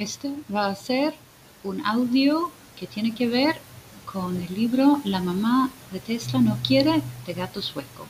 Este va a ser un audio que tiene que ver con el libro La mamá de Tesla no quiere de Gato Sueco.